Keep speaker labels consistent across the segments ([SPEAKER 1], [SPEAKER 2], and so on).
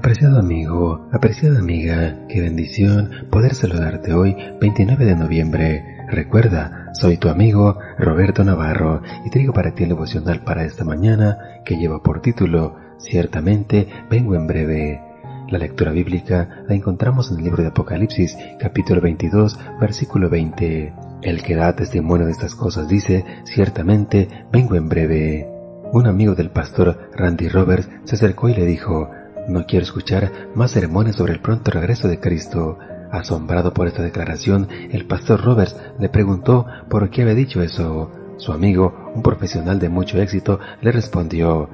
[SPEAKER 1] Apreciado amigo, apreciada amiga, qué bendición poder saludarte hoy 29 de noviembre. Recuerda, soy tu amigo Roberto Navarro y traigo para ti el devocional para esta mañana que lleva por título Ciertamente vengo en breve. La lectura bíblica la encontramos en el libro de Apocalipsis, capítulo 22, versículo 20. El que da testimonio de estas cosas dice, ciertamente vengo en breve. Un amigo del pastor Randy Roberts se acercó y le dijo, no quiero escuchar más sermones sobre el pronto regreso de Cristo. Asombrado por esta declaración, el pastor Roberts le preguntó por qué había dicho eso. Su amigo, un profesional de mucho éxito, le respondió,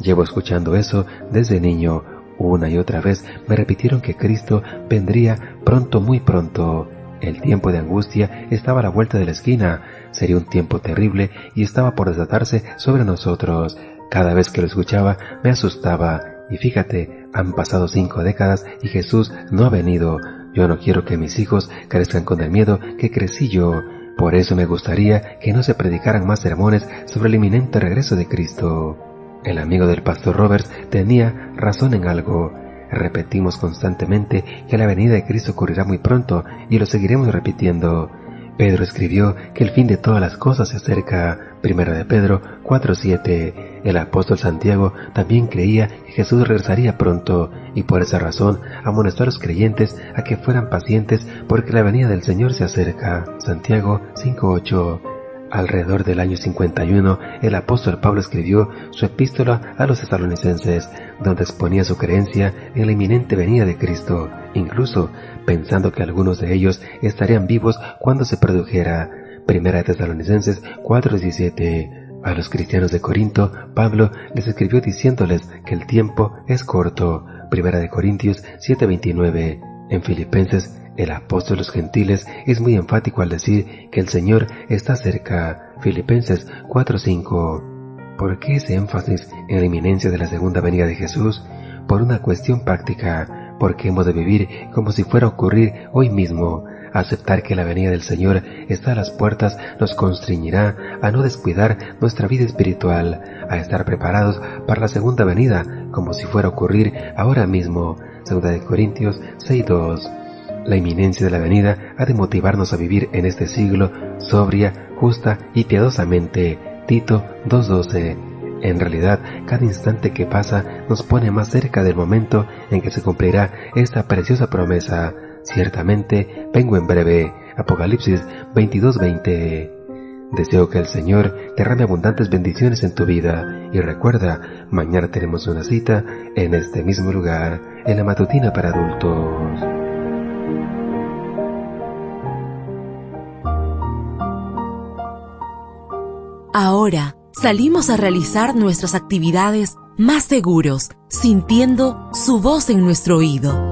[SPEAKER 1] Llevo escuchando eso desde niño. Una y otra vez me repitieron que Cristo vendría pronto, muy pronto. El tiempo de angustia estaba a la vuelta de la esquina. Sería un tiempo terrible y estaba por desatarse sobre nosotros. Cada vez que lo escuchaba me asustaba y fíjate, han pasado cinco décadas y Jesús no ha venido. Yo no quiero que mis hijos crezcan con el miedo que crecí yo. Por eso me gustaría que no se predicaran más sermones sobre el inminente regreso de Cristo. El amigo del pastor Roberts tenía razón en algo. Repetimos constantemente que la venida de Cristo ocurrirá muy pronto y lo seguiremos repitiendo. Pedro escribió que el fin de todas las cosas se acerca. Primera de Pedro 4.7. El apóstol Santiago también creía que Jesús regresaría pronto y por esa razón amonestó a los creyentes a que fueran pacientes porque la venida del Señor se acerca. Santiago 5.8. Alrededor del año 51, el apóstol Pablo escribió su epístola a los estadounidenses, donde exponía su creencia en la inminente venida de Cristo, incluso pensando que algunos de ellos estarían vivos cuando se produjera. Primera de Tesalonicenses 4:17. A los cristianos de Corinto, Pablo les escribió diciéndoles que el tiempo es corto. Primera de Corintios 7:29. En Filipenses, el apóstol los gentiles es muy enfático al decir que el Señor está cerca. Filipenses 4:5. ¿Por qué ese énfasis en la inminencia de la segunda venida de Jesús? Por una cuestión práctica, porque hemos de vivir como si fuera a ocurrir hoy mismo, Aceptar que la venida del Señor está a las puertas nos constreñirá a no descuidar nuestra vida espiritual, a estar preparados para la segunda venida como si fuera a ocurrir ahora mismo. Segunda de Corintios 6.2. La inminencia de la venida ha de motivarnos a vivir en este siglo sobria, justa y piadosamente. Tito 2.12. En realidad, cada instante que pasa nos pone más cerca del momento en que se cumplirá esta preciosa promesa. Ciertamente vengo en breve. Apocalipsis 22:20. Deseo que el Señor derrame abundantes bendiciones en tu vida y recuerda, mañana tenemos una cita en este mismo lugar, en la matutina para adultos.
[SPEAKER 2] Ahora salimos a realizar nuestras actividades más seguros, sintiendo su voz en nuestro oído.